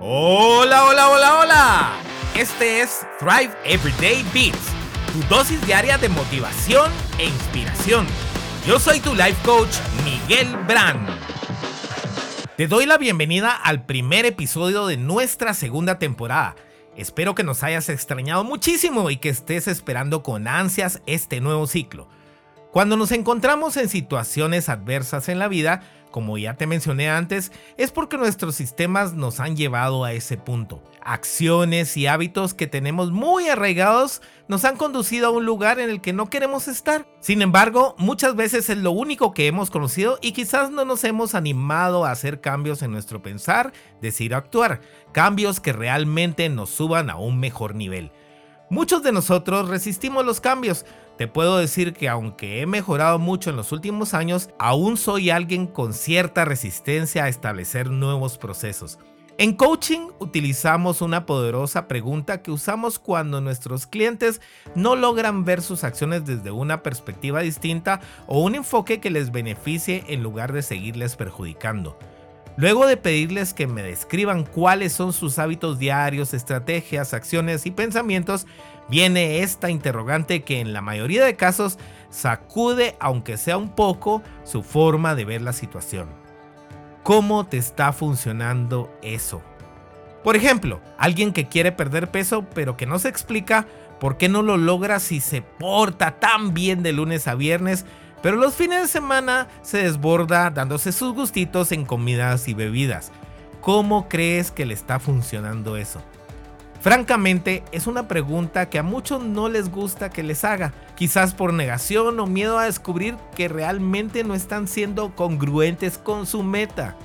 Hola, hola, hola, hola. Este es Thrive Everyday Beats, tu dosis diaria de motivación e inspiración. Yo soy tu life coach, Miguel Brand. Te doy la bienvenida al primer episodio de nuestra segunda temporada. Espero que nos hayas extrañado muchísimo y que estés esperando con ansias este nuevo ciclo. Cuando nos encontramos en situaciones adversas en la vida, como ya te mencioné antes, es porque nuestros sistemas nos han llevado a ese punto. Acciones y hábitos que tenemos muy arraigados nos han conducido a un lugar en el que no queremos estar. Sin embargo, muchas veces es lo único que hemos conocido y quizás no nos hemos animado a hacer cambios en nuestro pensar, decir o actuar, cambios que realmente nos suban a un mejor nivel. Muchos de nosotros resistimos los cambios, te puedo decir que aunque he mejorado mucho en los últimos años, aún soy alguien con cierta resistencia a establecer nuevos procesos. En coaching utilizamos una poderosa pregunta que usamos cuando nuestros clientes no logran ver sus acciones desde una perspectiva distinta o un enfoque que les beneficie en lugar de seguirles perjudicando. Luego de pedirles que me describan cuáles son sus hábitos diarios, estrategias, acciones y pensamientos, viene esta interrogante que en la mayoría de casos sacude, aunque sea un poco, su forma de ver la situación. ¿Cómo te está funcionando eso? Por ejemplo, alguien que quiere perder peso pero que no se explica por qué no lo logra si se porta tan bien de lunes a viernes, pero los fines de semana se desborda dándose sus gustitos en comidas y bebidas. ¿Cómo crees que le está funcionando eso? Francamente, es una pregunta que a muchos no les gusta que les haga, quizás por negación o miedo a descubrir que realmente no están siendo congruentes con su meta.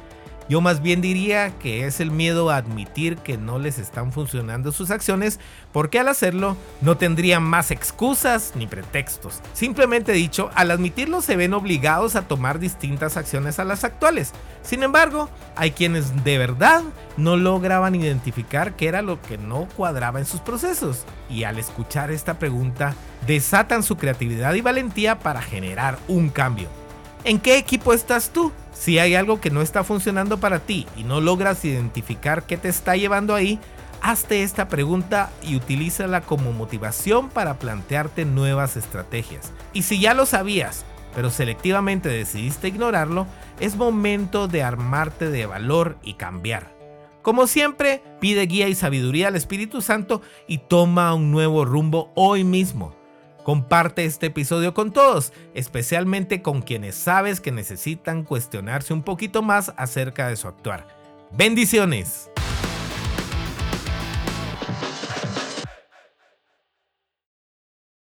Yo más bien diría que es el miedo a admitir que no les están funcionando sus acciones porque al hacerlo no tendrían más excusas ni pretextos. Simplemente dicho, al admitirlo se ven obligados a tomar distintas acciones a las actuales. Sin embargo, hay quienes de verdad no lograban identificar qué era lo que no cuadraba en sus procesos y al escuchar esta pregunta desatan su creatividad y valentía para generar un cambio. ¿En qué equipo estás tú? Si hay algo que no está funcionando para ti y no logras identificar qué te está llevando ahí, hazte esta pregunta y utilízala como motivación para plantearte nuevas estrategias. Y si ya lo sabías, pero selectivamente decidiste ignorarlo, es momento de armarte de valor y cambiar. Como siempre, pide guía y sabiduría al Espíritu Santo y toma un nuevo rumbo hoy mismo. Comparte este episodio con todos, especialmente con quienes sabes que necesitan cuestionarse un poquito más acerca de su actuar. Bendiciones.